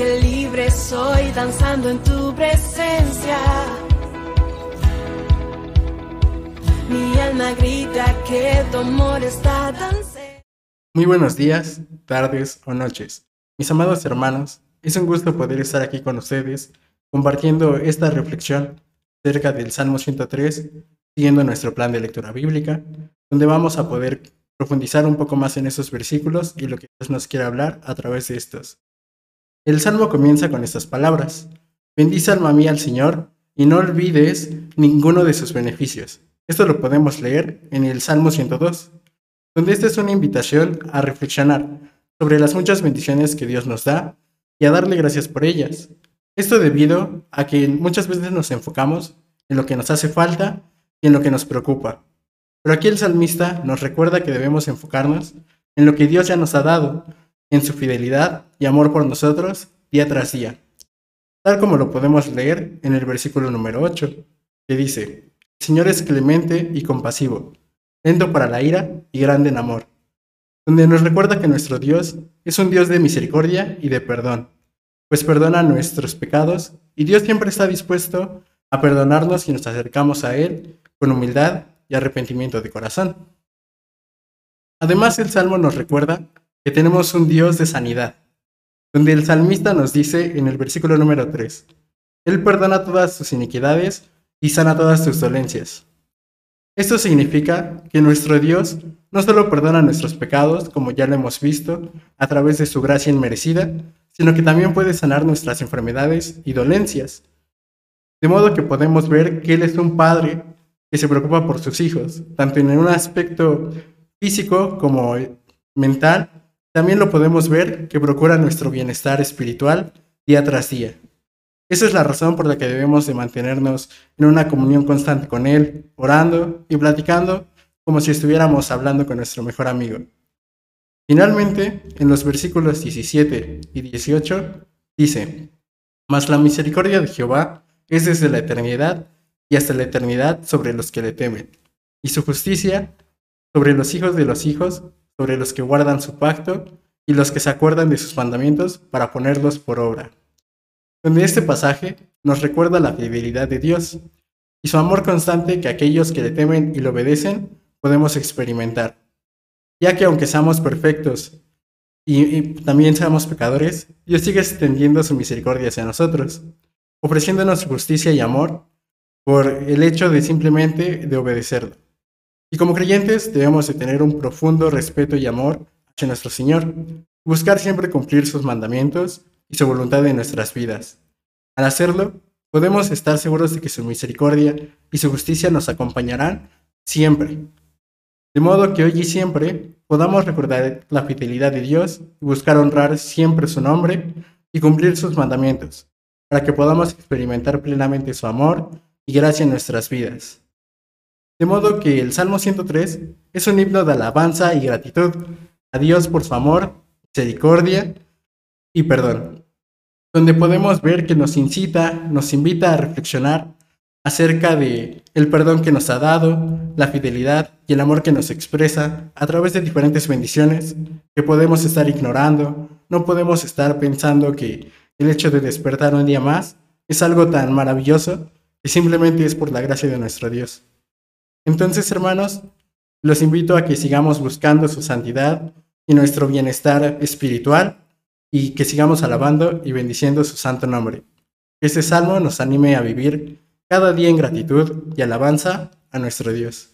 que libre soy danzando en tu presencia. Mi alma grita que tu amor está tan Muy buenos días, tardes o noches. Mis amados hermanos, es un gusto poder estar aquí con ustedes compartiendo esta reflexión acerca del Salmo 103, siguiendo nuestro plan de lectura bíblica, donde vamos a poder profundizar un poco más en esos versículos y lo que Dios nos quiere hablar a través de estos. El salmo comienza con estas palabras. Bendice alma mía al Señor y no olvides ninguno de sus beneficios. Esto lo podemos leer en el Salmo 102, donde esta es una invitación a reflexionar sobre las muchas bendiciones que Dios nos da y a darle gracias por ellas. Esto debido a que muchas veces nos enfocamos en lo que nos hace falta y en lo que nos preocupa. Pero aquí el salmista nos recuerda que debemos enfocarnos en lo que Dios ya nos ha dado, en su fidelidad y amor por nosotros día tras día. Tal como lo podemos leer en el versículo número 8, que dice, el Señor es clemente y compasivo, lento para la ira y grande en amor, donde nos recuerda que nuestro Dios es un Dios de misericordia y de perdón, pues perdona nuestros pecados y Dios siempre está dispuesto a perdonarnos si nos acercamos a Él con humildad y arrepentimiento de corazón. Además, el Salmo nos recuerda que tenemos un Dios de sanidad, donde el salmista nos dice en el versículo número 3, Él perdona todas sus iniquidades y sana todas tus dolencias. Esto significa que nuestro Dios no solo perdona nuestros pecados, como ya lo hemos visto, a través de su gracia inmerecida, sino que también puede sanar nuestras enfermedades y dolencias. De modo que podemos ver que Él es un Padre que se preocupa por sus hijos, tanto en un aspecto físico como mental, también lo podemos ver que procura nuestro bienestar espiritual día tras día. Esa es la razón por la que debemos de mantenernos en una comunión constante con Él, orando y platicando como si estuviéramos hablando con nuestro mejor amigo. Finalmente, en los versículos 17 y 18, dice, Mas la misericordia de Jehová es desde la eternidad y hasta la eternidad sobre los que le temen, y su justicia sobre los hijos de los hijos, sobre los que guardan su pacto y los que se acuerdan de sus mandamientos para ponerlos por obra. Donde este pasaje nos recuerda la fidelidad de Dios y su amor constante que aquellos que le temen y le obedecen podemos experimentar, ya que aunque seamos perfectos y, también seamos pecadores, Dios sigue extendiendo su misericordia hacia nosotros, ofreciéndonos justicia y amor por el hecho de simplemente de obedecerlo. Y como creyentes debemos de tener un profundo respeto y amor hacia nuestro Señor, buscar siempre cumplir sus mandamientos y su voluntad en nuestras vidas. Al hacerlo, podemos estar seguros de que su misericordia y su justicia nos acompañarán siempre. De modo que hoy y siempre podamos recordar la fidelidad de Dios y buscar honrar siempre su nombre y cumplir sus mandamientos, para que podamos experimentar plenamente su amor y gracia en nuestras vidas. De modo que el Salmo 103 es un himno de alabanza y gratitud a Dios por su amor, misericordia y perdón, donde podemos ver que nos incita, nos invita a reflexionar acerca de el perdón que nos ha dado, la fidelidad y el amor que nos expresa a través de diferentes bendiciones que podemos estar ignorando, no podemos estar pensando que el hecho de despertar un día más es algo tan maravilloso y simplemente es por la gracia de nuestro Dios. Entonces, hermanos, los invito a que sigamos buscando su santidad y nuestro bienestar espiritual y que sigamos alabando y bendiciendo su santo nombre. Este salmo nos anime a vivir cada día en gratitud y alabanza a nuestro Dios.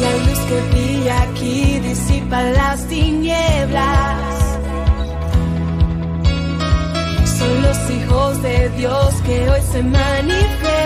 La luz que brilla aquí disipa las tinieblas. Son los hijos de Dios que hoy se manifiestan.